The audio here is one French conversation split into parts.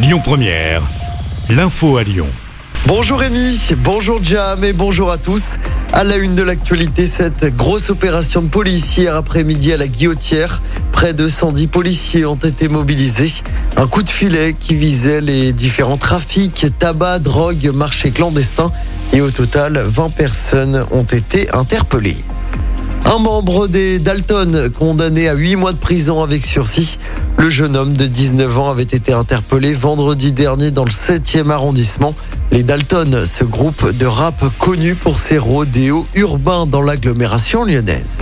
Lyon Première, l'info à Lyon. Bonjour Rémi, bonjour Jam et bonjour à tous. À la une de l'actualité, cette grosse opération de police hier après-midi à la Guillotière. Près de 110 policiers ont été mobilisés. Un coup de filet qui visait les différents trafics, tabac, drogue, marché clandestin. Et au total, 20 personnes ont été interpellées. Un membre des Dalton condamné à 8 mois de prison avec sursis. Le jeune homme de 19 ans avait été interpellé vendredi dernier dans le 7e arrondissement. Les Dalton, ce groupe de rap connu pour ses rodéos urbains dans l'agglomération lyonnaise.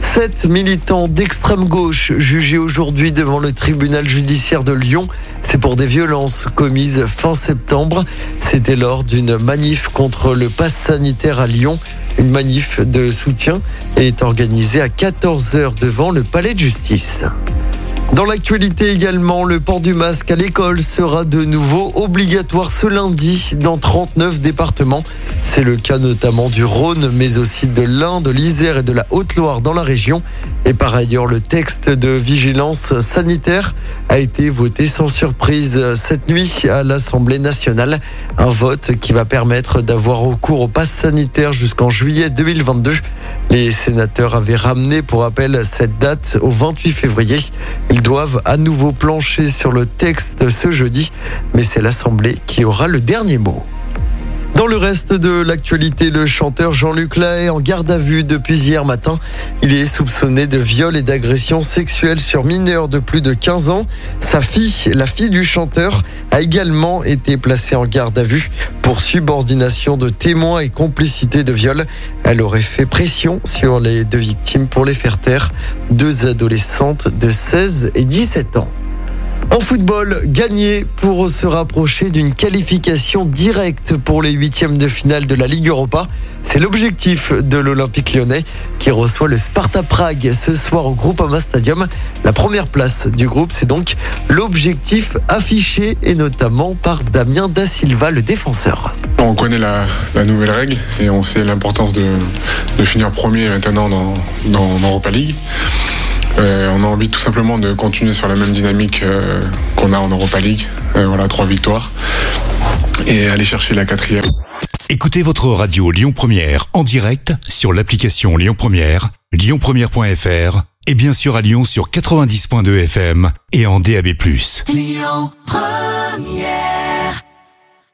Sept militants d'extrême gauche jugés aujourd'hui devant le tribunal judiciaire de Lyon. C'est pour des violences commises fin septembre. C'était lors d'une manif contre le pass sanitaire à Lyon. Une manif de soutien est organisée à 14h devant le palais de justice. Dans l'actualité également, le port du masque à l'école sera de nouveau obligatoire ce lundi dans 39 départements. C'est le cas notamment du Rhône, mais aussi de l'Ain, de l'Isère et de la Haute-Loire dans la région. Et par ailleurs, le texte de vigilance sanitaire a été voté sans surprise cette nuit à l'Assemblée nationale. Un vote qui va permettre d'avoir recours au pass sanitaire jusqu'en juillet 2022. Les sénateurs avaient ramené, pour rappel, cette date au 28 février. Ils doivent à nouveau plancher sur le texte ce jeudi, mais c'est l'Assemblée qui aura le dernier mot. Le reste de l'actualité, le chanteur Jean-Luc Lahaye en garde à vue depuis hier matin. Il est soupçonné de viol et d'agression sexuelle sur mineurs de plus de 15 ans. Sa fille, la fille du chanteur, a également été placée en garde à vue pour subordination de témoins et complicité de viol. Elle aurait fait pression sur les deux victimes pour les faire taire. Deux adolescentes de 16 et 17 ans. En football, gagner pour se rapprocher d'une qualification directe pour les huitièmes de finale de la Ligue Europa. C'est l'objectif de l'Olympique lyonnais qui reçoit le Sparta Prague ce soir au Groupama Stadium. La première place du groupe, c'est donc l'objectif affiché et notamment par Damien Da Silva, le défenseur. On connaît la, nouvelle règle et on sait l'importance de, finir premier maintenant dans, dans l'Europa League. Euh, on a envie tout simplement de continuer sur la même dynamique euh, qu'on a en Europa League. Euh, voilà, trois victoires. Et aller chercher la quatrième. Écoutez votre radio Lyon Première en direct sur l'application Lyon Première, lyonpremière.fr et bien sûr à Lyon sur 90.2 FM et en DAB+. Lyon Première